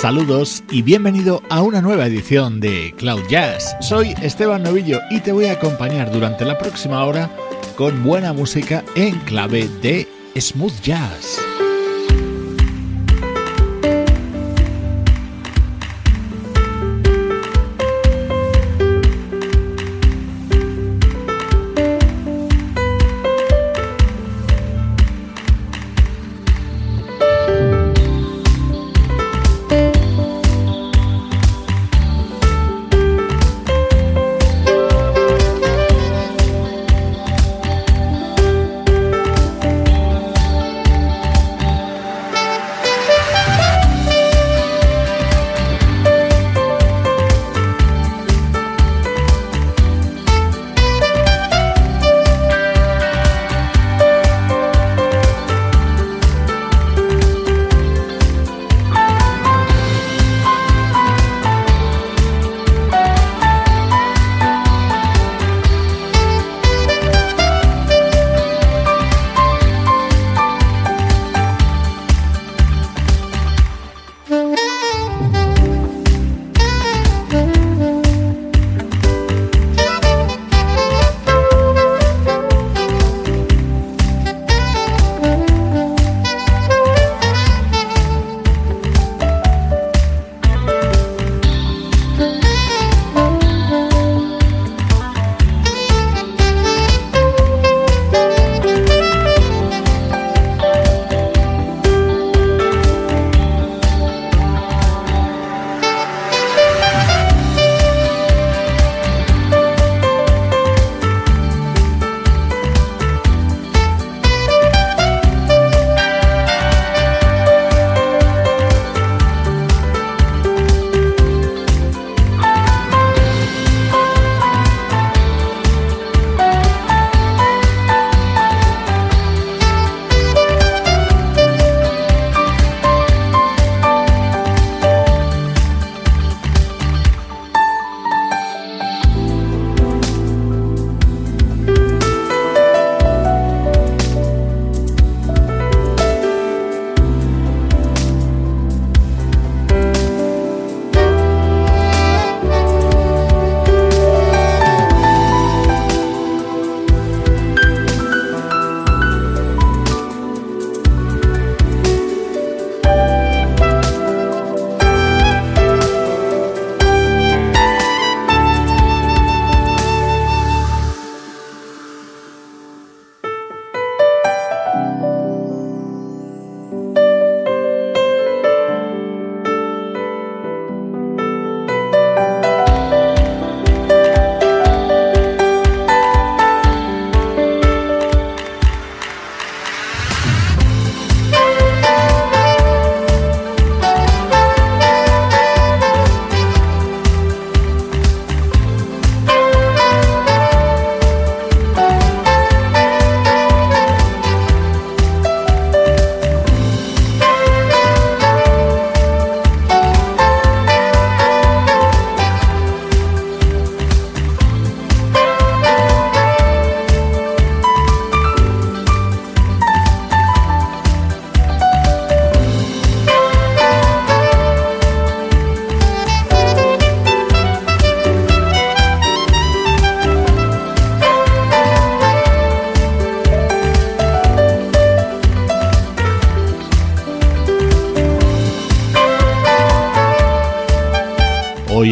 Saludos y bienvenido a una nueva edición de Cloud Jazz. Soy Esteban Novillo y te voy a acompañar durante la próxima hora con buena música en clave de smooth jazz.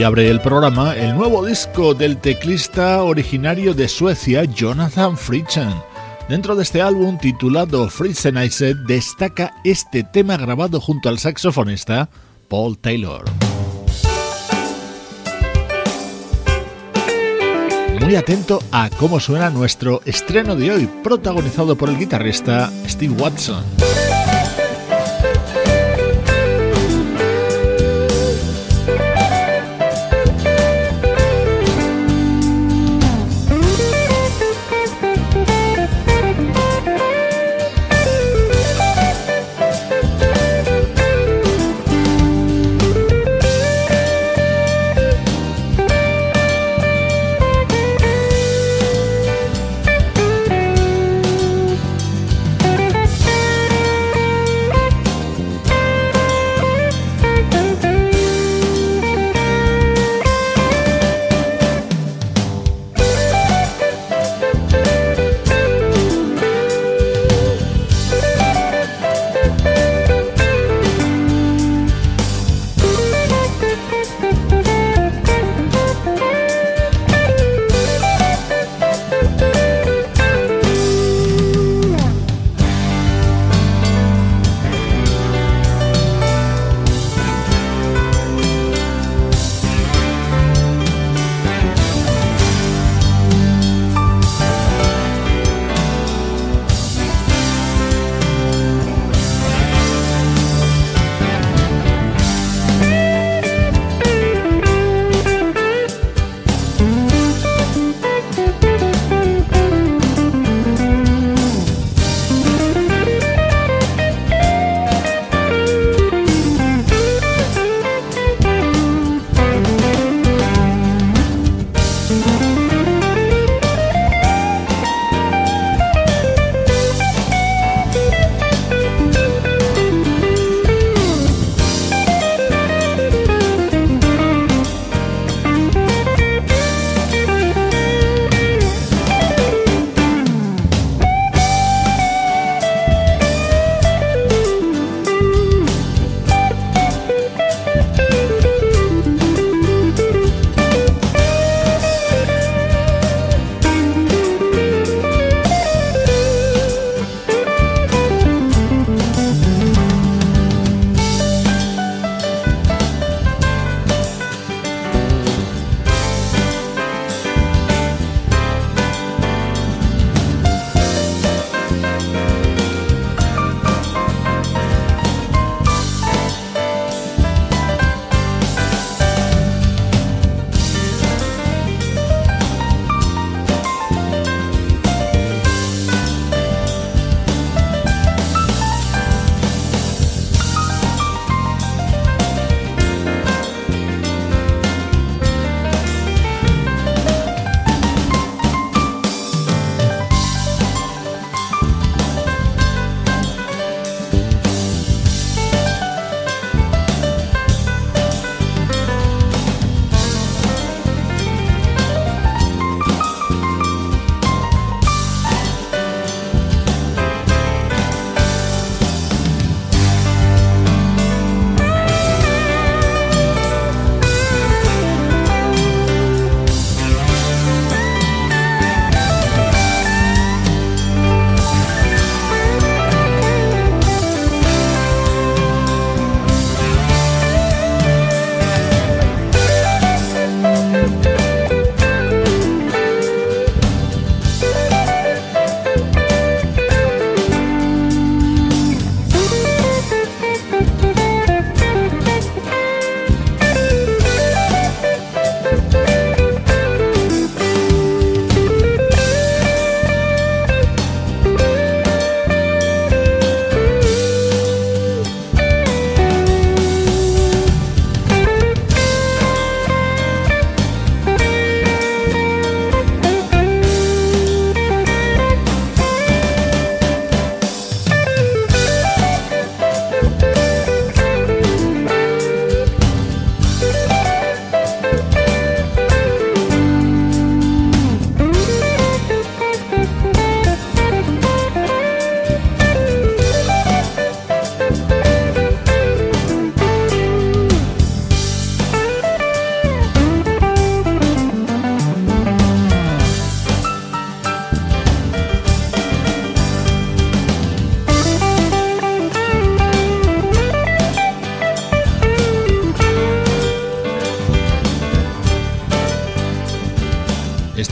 Abre el programa el nuevo disco del teclista originario de Suecia, Jonathan Fritzen. Dentro de este álbum titulado Fritzenize destaca este tema grabado junto al saxofonista Paul Taylor. Muy atento a cómo suena nuestro estreno de hoy, protagonizado por el guitarrista Steve Watson.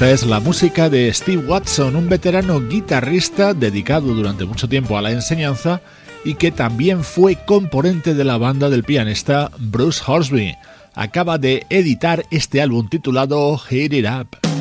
Esta es la música de Steve Watson, un veterano guitarrista dedicado durante mucho tiempo a la enseñanza y que también fue componente de la banda del pianista Bruce Horsby. Acaba de editar este álbum titulado Hit It Up.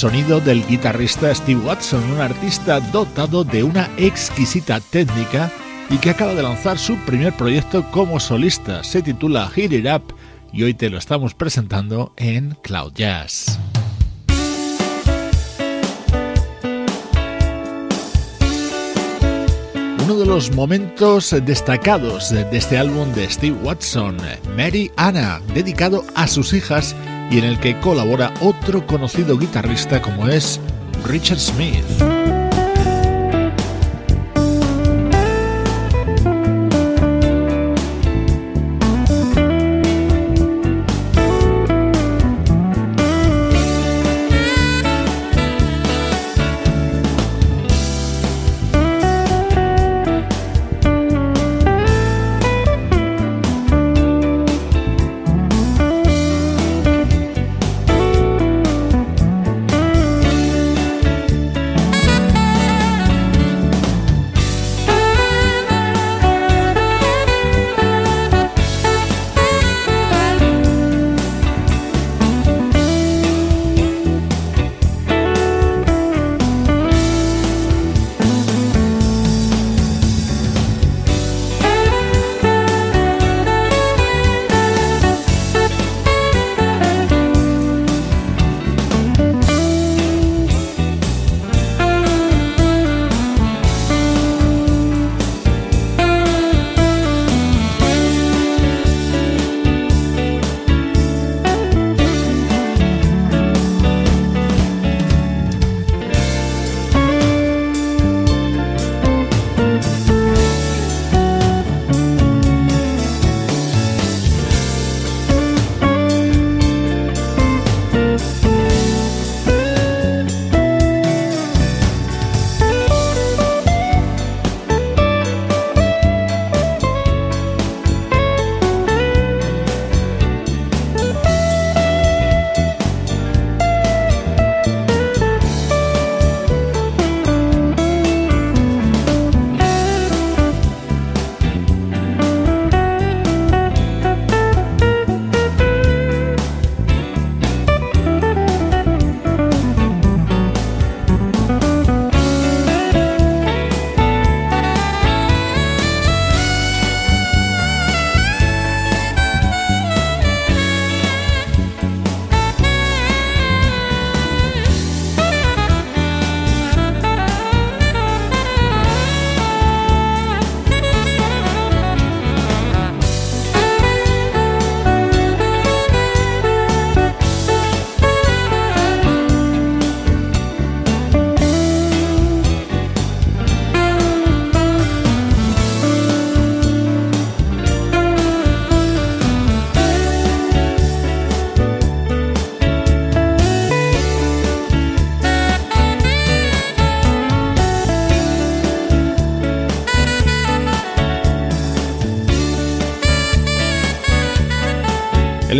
Sonido del guitarrista Steve Watson, un artista dotado de una exquisita técnica y que acaba de lanzar su primer proyecto como solista. Se titula Hit It Up y hoy te lo estamos presentando en Cloud Jazz. Uno de los momentos destacados de este álbum de Steve Watson, Mary Anna, dedicado a sus hijas y en el que colabora otro conocido guitarrista como es Richard Smith.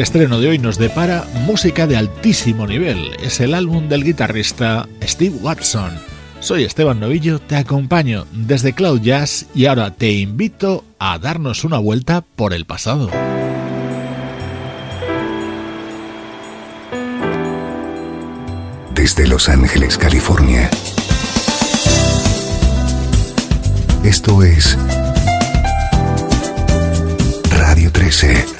El estreno de hoy nos depara música de altísimo nivel. Es el álbum del guitarrista Steve Watson. Soy Esteban Novillo, te acompaño desde Cloud Jazz y ahora te invito a darnos una vuelta por el pasado. Desde Los Ángeles, California. Esto es Radio 13.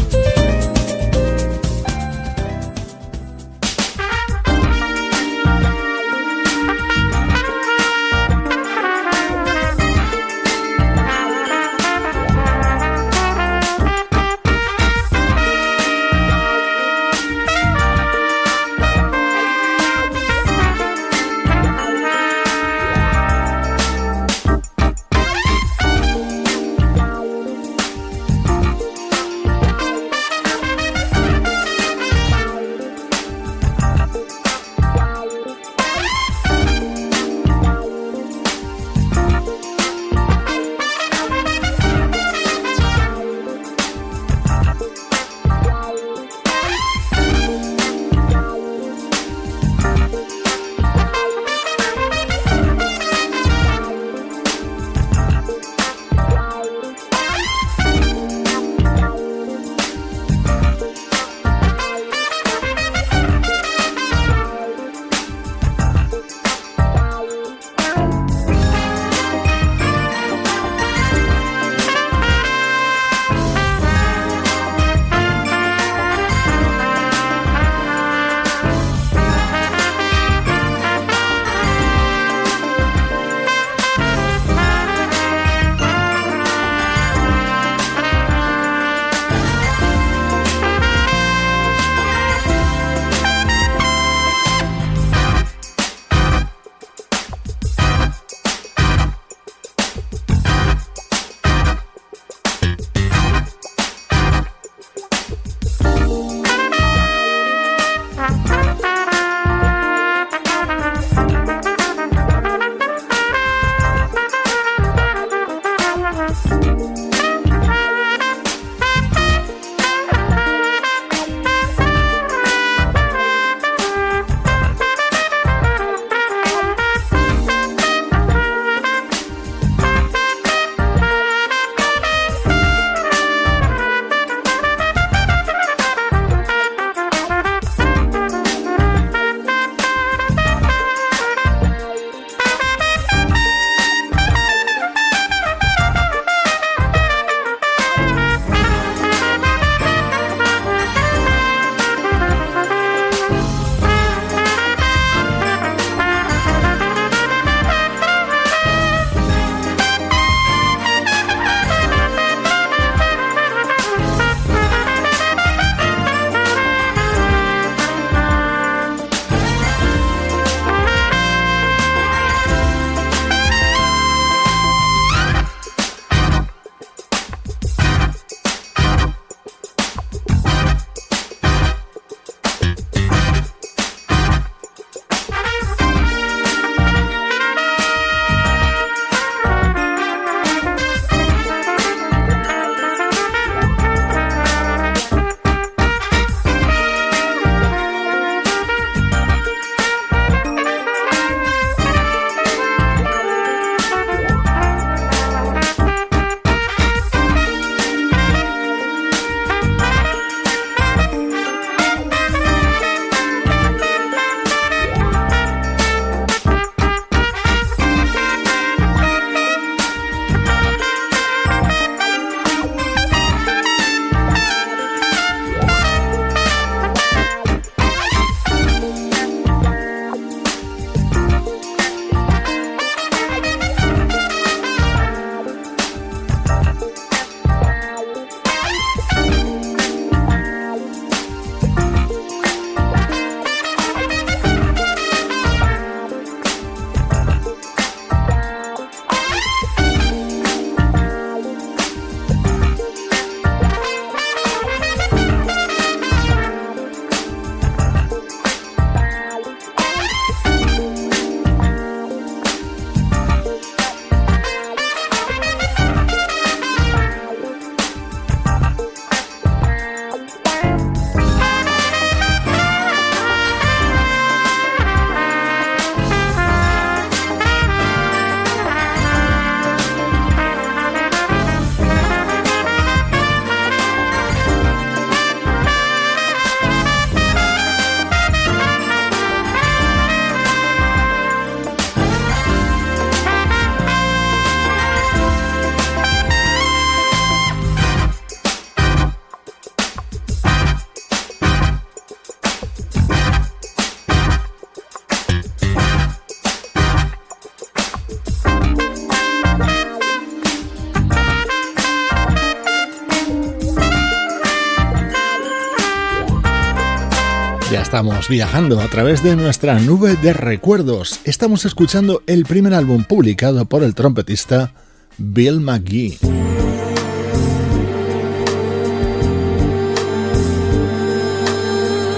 Ya estamos viajando a través de nuestra nube de recuerdos. Estamos escuchando el primer álbum publicado por el trompetista Bill McGee.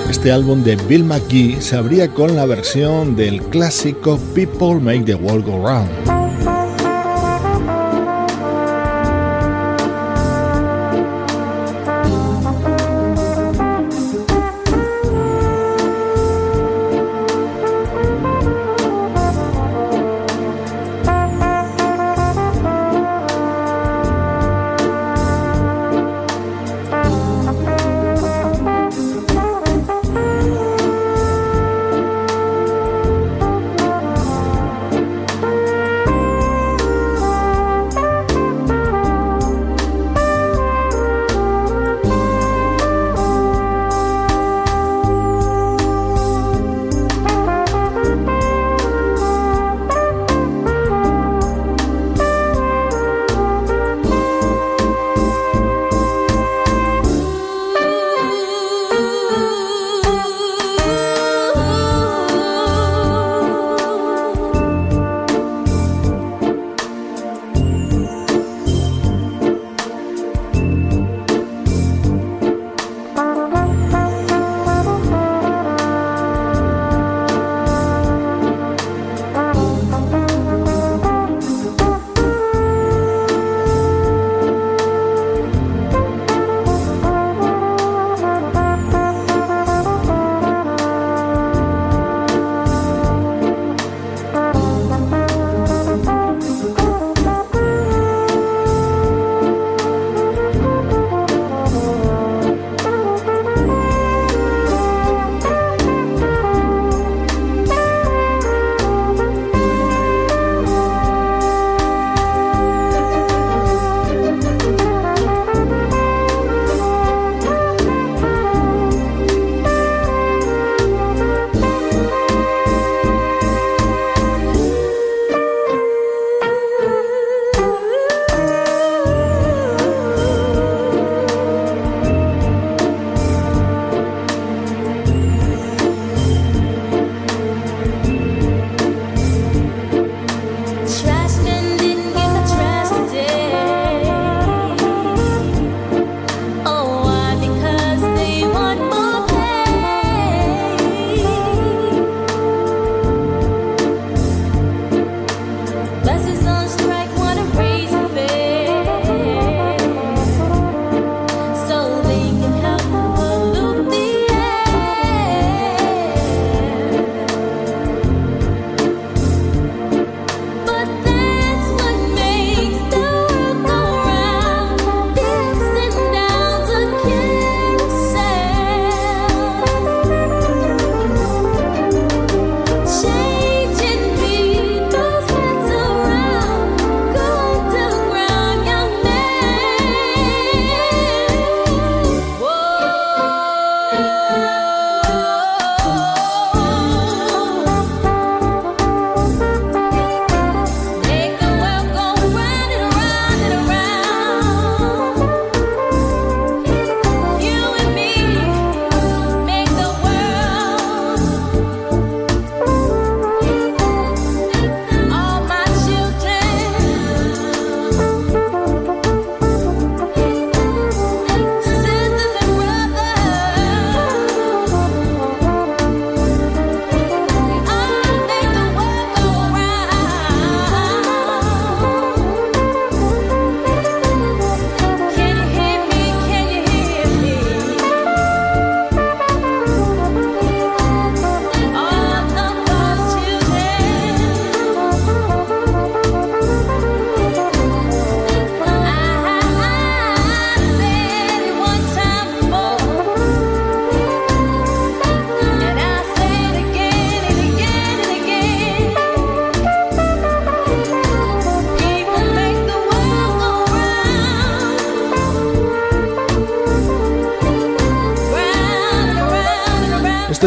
Este álbum de Bill McGee se abría con la versión del clásico People Make the World Go Round.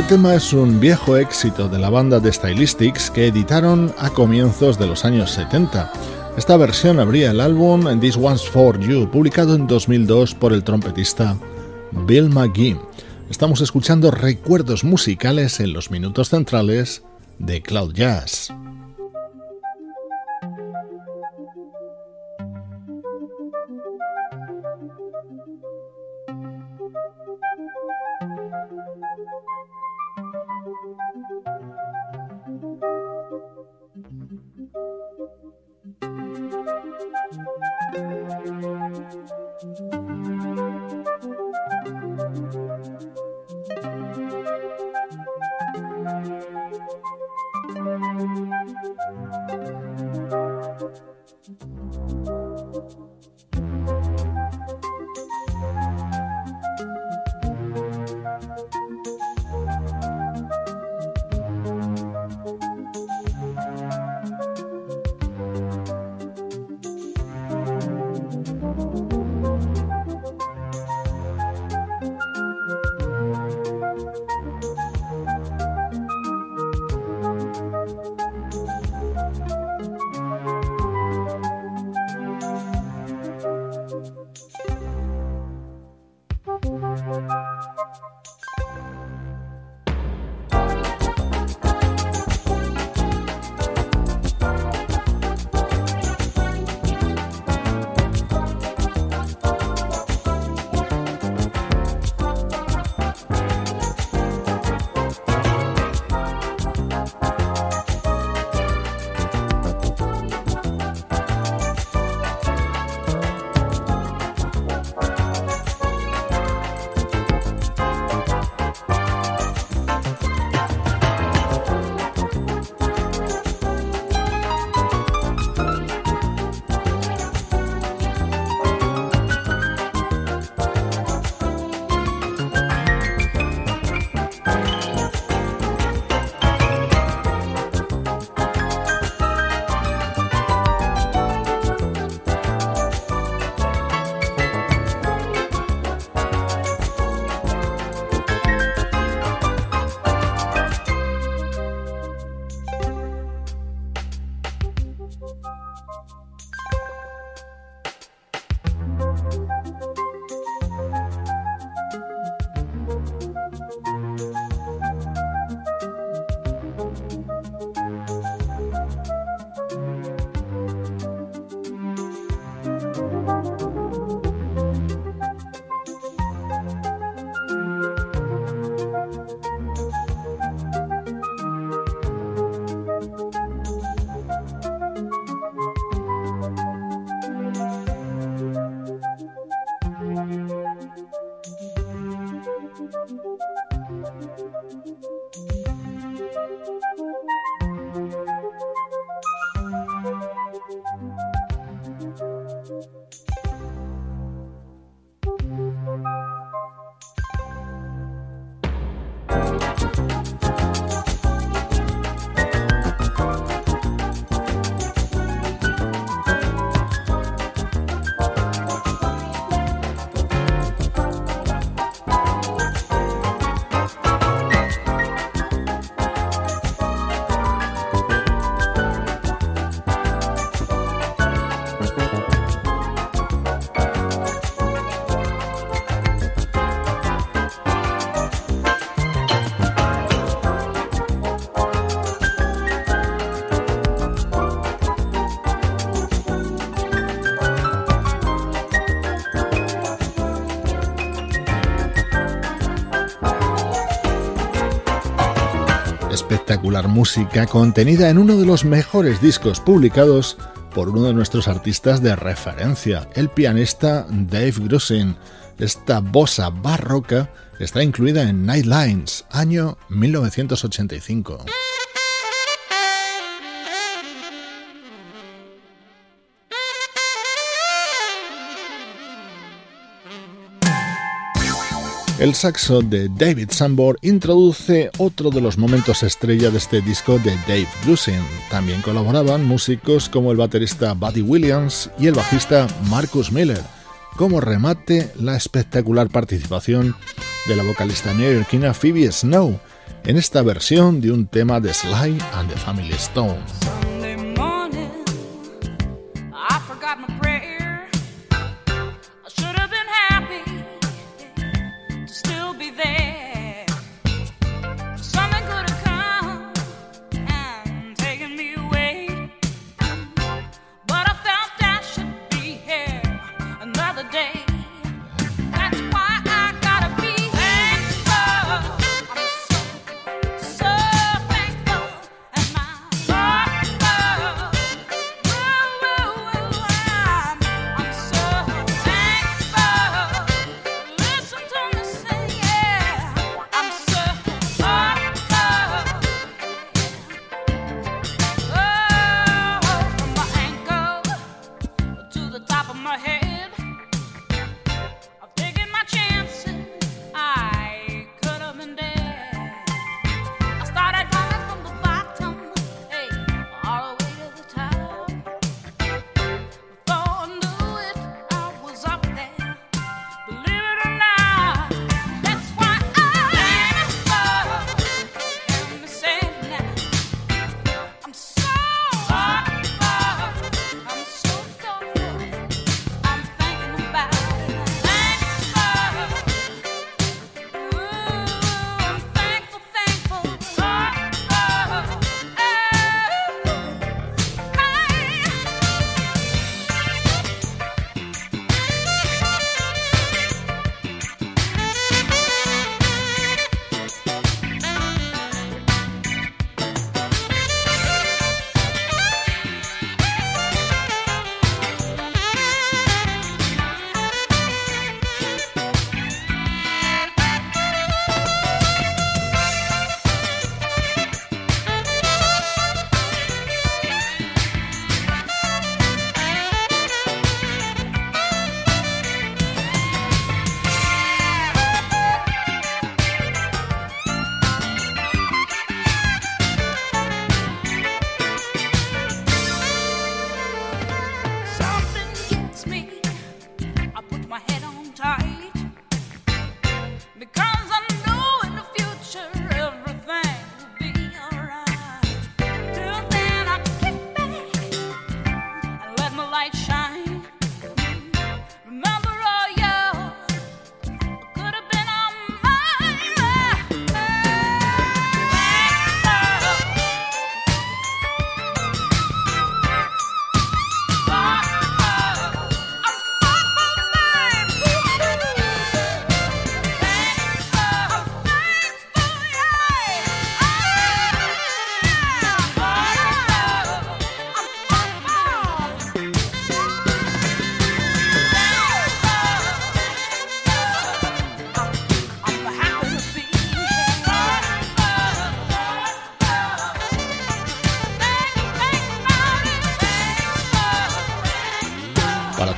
Tema es un viejo éxito de la banda de Stylistics que editaron a comienzos de los años 70. Esta versión abría el álbum This One's For You, publicado en 2002 por el trompetista Bill McGee. Estamos escuchando recuerdos musicales en los minutos centrales de Cloud Jazz. Espectacular música contenida en uno de los mejores discos publicados por uno de nuestros artistas de referencia, el pianista Dave Grusin. Esta bossa barroca está incluida en Nightlines, año 1985. El saxo de David Sambor introduce otro de los momentos estrella de este disco de Dave Grusin. También colaboraban músicos como el baterista Buddy Williams y el bajista Marcus Miller. Como remate, la espectacular participación de la vocalista neoyorquina Phoebe Snow en esta versión de un tema de Sly and the Family Stone.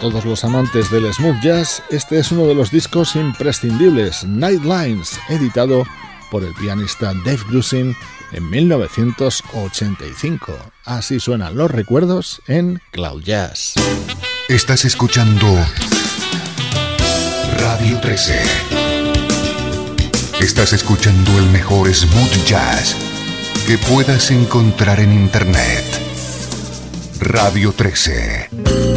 Todos los amantes del smooth jazz, este es uno de los discos imprescindibles, Nightlines, editado por el pianista Dave Grusin en 1985. Así suenan los recuerdos en Cloud Jazz. Estás escuchando Radio 13. Estás escuchando el mejor smooth jazz que puedas encontrar en Internet. Radio 13.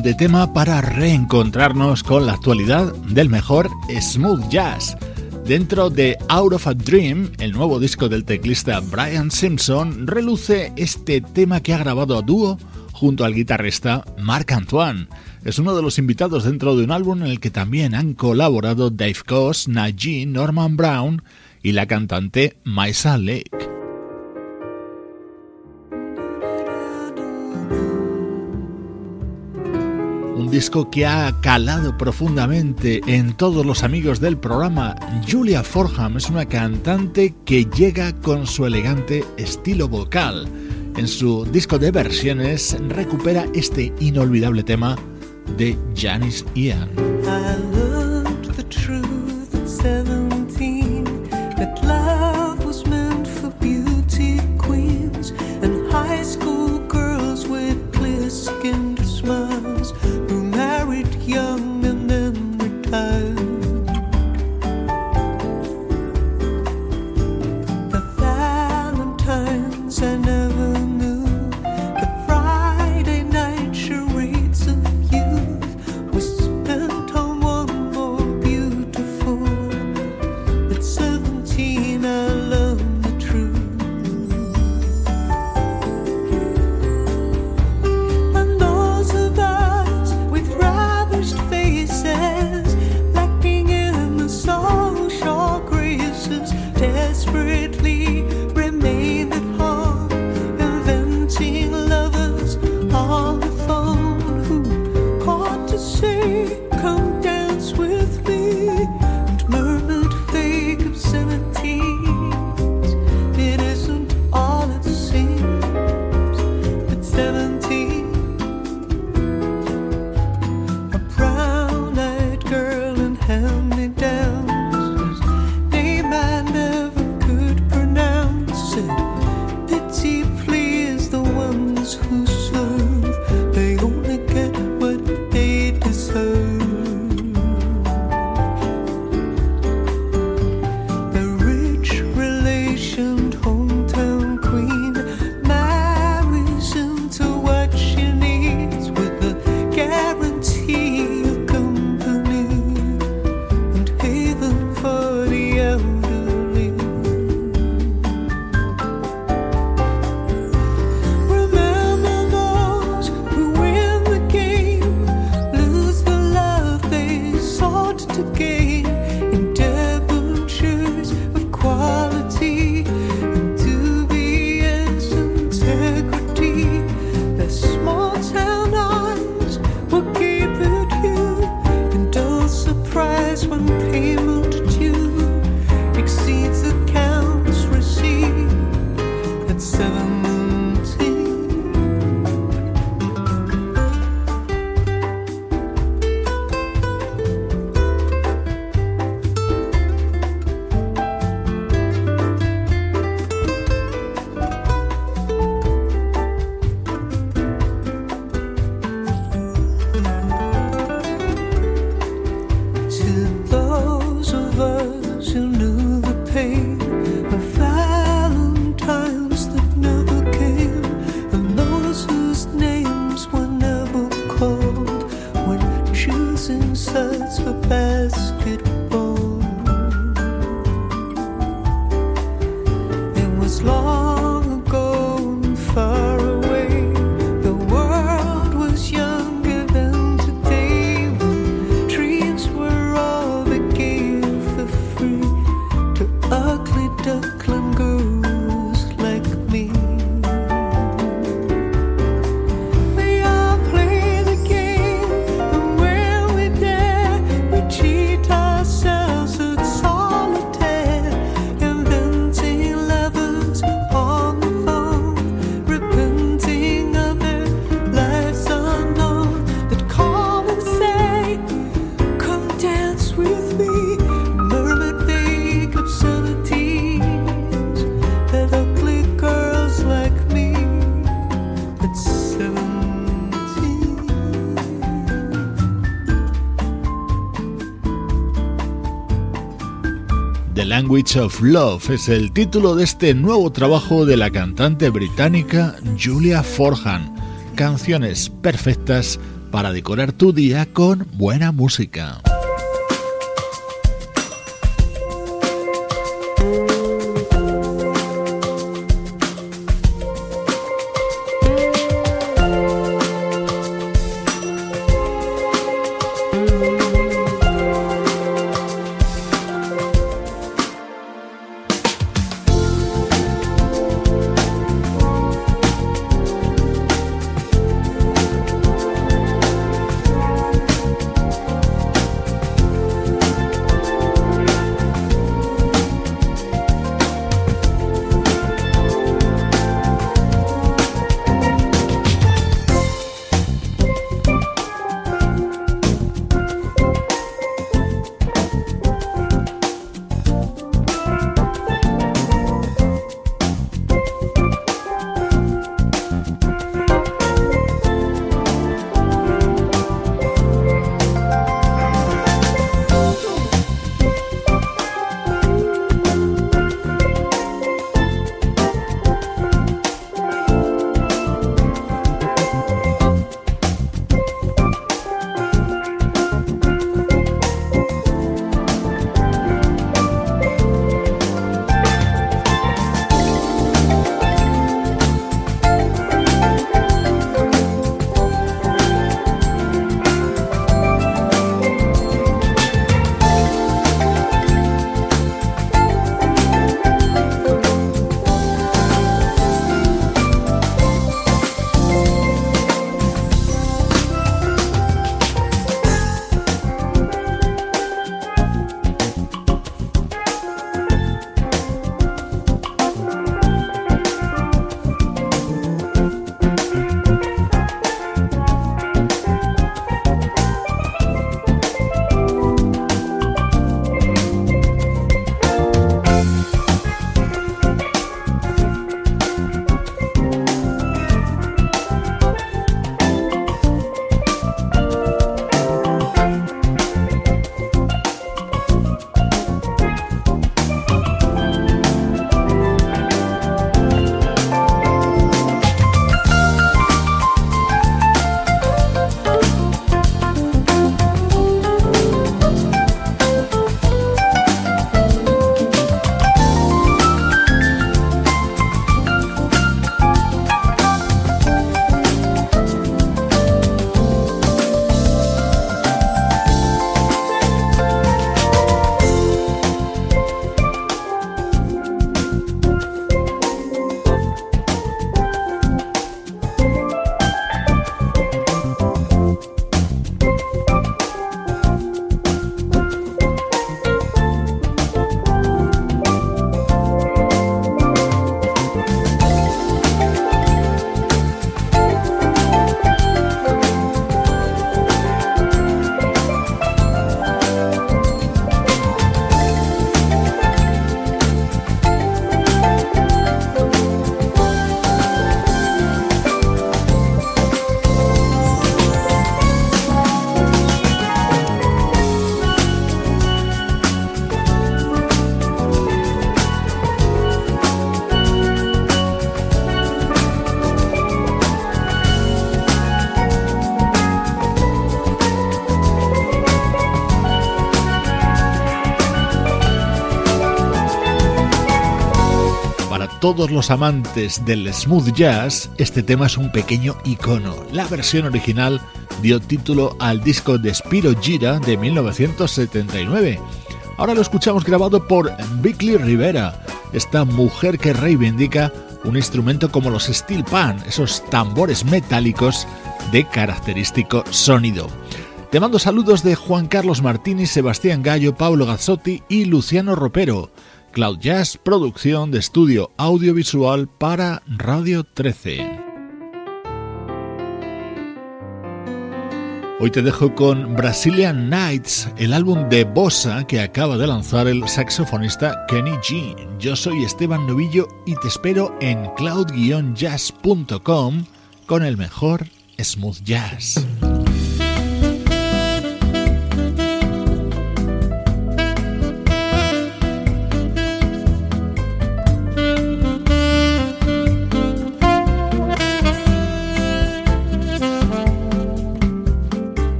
De tema para reencontrarnos con la actualidad del mejor smooth jazz. Dentro de Out of a Dream, el nuevo disco del teclista Brian Simpson, reluce este tema que ha grabado a dúo junto al guitarrista Marc Antoine. Es uno de los invitados dentro de un álbum en el que también han colaborado Dave Koz, Najee, Norman Brown y la cantante Maisa Lake. Disco que ha calado profundamente en todos los amigos del programa. Julia Forham es una cantante que llega con su elegante estilo vocal. En su disco de versiones recupera este inolvidable tema de Janis Ian. Language of Love es el título de este nuevo trabajo de la cantante británica Julia Forhan. Canciones perfectas para decorar tu día con buena música. Todos los amantes del smooth jazz, este tema es un pequeño icono. La versión original dio título al disco de Spiro Gira de 1979. Ahora lo escuchamos grabado por Bickley Rivera, esta mujer que reivindica un instrumento como los steel pan, esos tambores metálicos de característico sonido. Te mando saludos de Juan Carlos Martínez, Sebastián Gallo, Pablo Gazzotti y Luciano Ropero. Cloud Jazz, producción de estudio audiovisual para Radio 13. Hoy te dejo con Brazilian Nights, el álbum de bossa que acaba de lanzar el saxofonista Kenny G. Yo soy Esteban Novillo y te espero en cloud-jazz.com con el mejor smooth jazz.